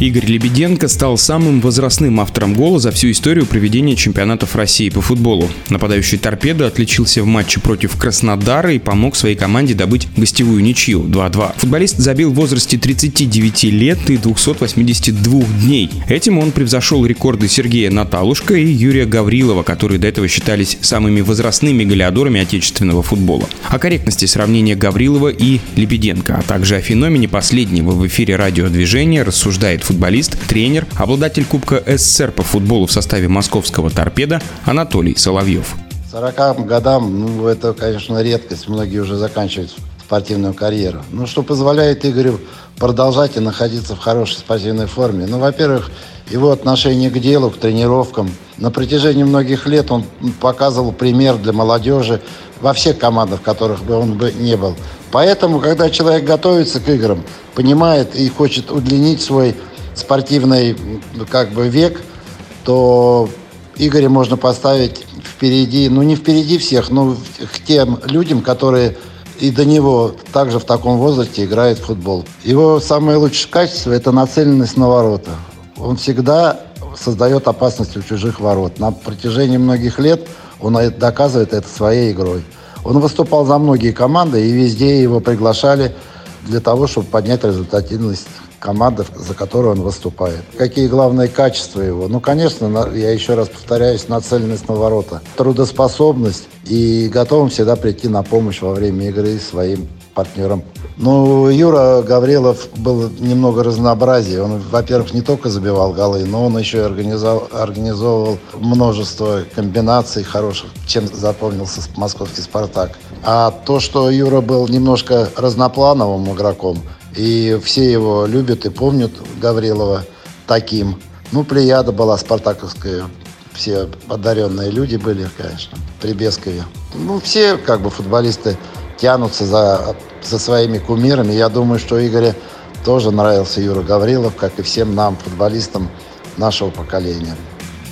Игорь Лебеденко стал самым возрастным автором гола за всю историю проведения чемпионатов России по футболу. Нападающий «Торпедо» отличился в матче против Краснодара и помог своей команде добыть гостевую ничью 2-2. Футболист забил в возрасте 39 лет и 282 дней. Этим он превзошел рекорды Сергея Наталушка и Юрия Гаврилова, которые до этого считались самыми возрастными голеадорами отечественного футбола. О корректности сравнения Гаврилова и Лебеденко, а также о феномене последнего в эфире радиодвижения рассуждает футболист, тренер, обладатель Кубка СССР по футболу в составе московского «Торпеда» Анатолий Соловьев. 40 годам, ну, это, конечно, редкость. Многие уже заканчивают спортивную карьеру. Ну, что позволяет Игорю продолжать и находиться в хорошей спортивной форме. Ну, во-первых, его отношение к делу, к тренировкам. На протяжении многих лет он показывал пример для молодежи во всех командах, в которых бы он бы не был. Поэтому, когда человек готовится к играм, понимает и хочет удлинить свой спортивный как бы век, то Игоря можно поставить впереди, ну не впереди всех, но к тем людям, которые и до него также в таком возрасте играют в футбол. Его самое лучшее качество – это нацеленность на ворота. Он всегда создает опасность у чужих ворот. На протяжении многих лет он доказывает это своей игрой. Он выступал за многие команды, и везде его приглашали для того, чтобы поднять результативность команда, за которую он выступает. Какие главные качества его? Ну, конечно, я еще раз повторяюсь, нацеленность на ворота, трудоспособность и готовым всегда прийти на помощь во время игры своим партнерам. Ну, Юра Гаврилов был немного разнообразие. Он, во-первых, не только забивал голы, но он еще и организовал, организовывал множество комбинаций хороших, чем запомнился московский «Спартак». А то, что Юра был немножко разноплановым игроком, и все его любят и помнят Гаврилова таким. Ну, плеяда была спартаковская, все одаренные люди были, конечно, при Бескове. Ну, все как бы футболисты тянутся за, за своими кумирами. Я думаю, что Игоре тоже нравился Юра Гаврилов, как и всем нам, футболистам нашего поколения.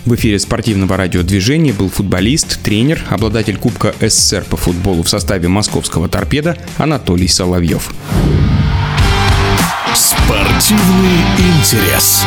В эфире спортивного радиодвижения был футболист, тренер, обладатель Кубка СССР по футболу в составе московского «Торпеда» Анатолий Соловьев. Спортивный интерес.